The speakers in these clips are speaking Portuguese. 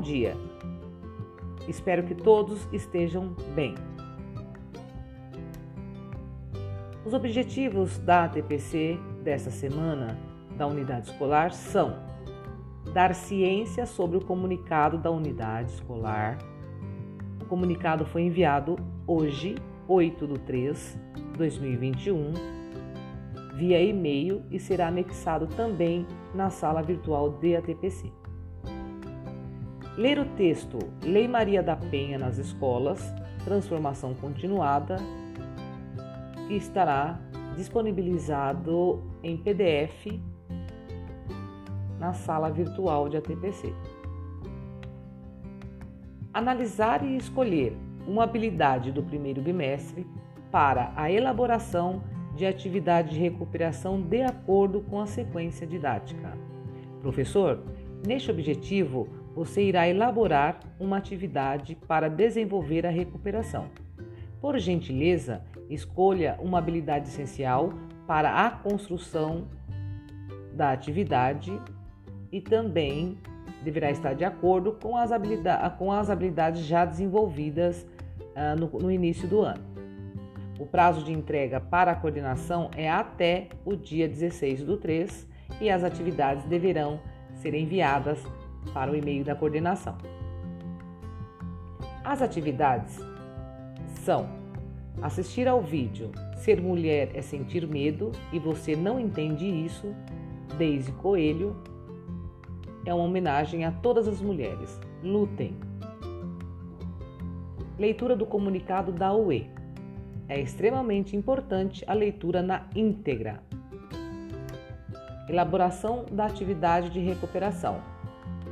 dia. Espero que todos estejam bem. Os objetivos da ATPC desta semana da unidade escolar são dar ciência sobre o comunicado da unidade escolar. O comunicado foi enviado hoje, 8 de 3 de 2021, via e-mail e será anexado também na sala virtual de ATPC. Ler o texto Lei Maria da Penha nas escolas, transformação continuada, que estará disponibilizado em PDF na sala virtual de ATPC. Analisar e escolher uma habilidade do primeiro bimestre para a elaboração de atividade de recuperação de acordo com a sequência didática. Professor, neste objetivo, você irá elaborar uma atividade para desenvolver a recuperação. Por gentileza, escolha uma habilidade essencial para a construção da atividade e também deverá estar de acordo com as, habilidades, com as habilidades já desenvolvidas uh, no, no início do ano. O prazo de entrega para a coordenação é até o dia 16 do 3 e as atividades deverão ser enviadas para o e-mail da coordenação. As atividades são assistir ao vídeo Ser Mulher é Sentir Medo e Você Não Entende Isso, Daisy Coelho, é uma homenagem a todas as mulheres. Lutem! Leitura do comunicado da UE. É extremamente importante a leitura na íntegra. Elaboração da atividade de recuperação.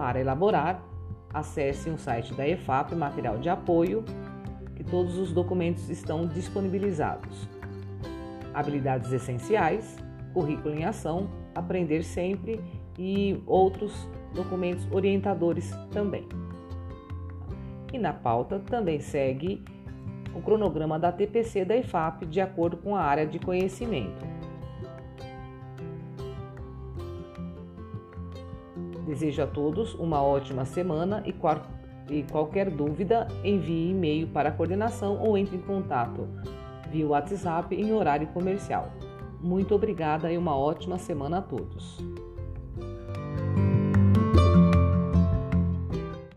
Para elaborar, acesse o site da EFAP Material de Apoio, que todos os documentos estão disponibilizados. Habilidades essenciais, currículo em ação, aprender sempre e outros documentos orientadores também. E na pauta também segue o cronograma da TPC da IFAP de acordo com a área de conhecimento. Desejo a todos uma ótima semana e, qual, e qualquer dúvida envie e-mail para a coordenação ou entre em contato via WhatsApp em horário comercial. Muito obrigada e uma ótima semana a todos.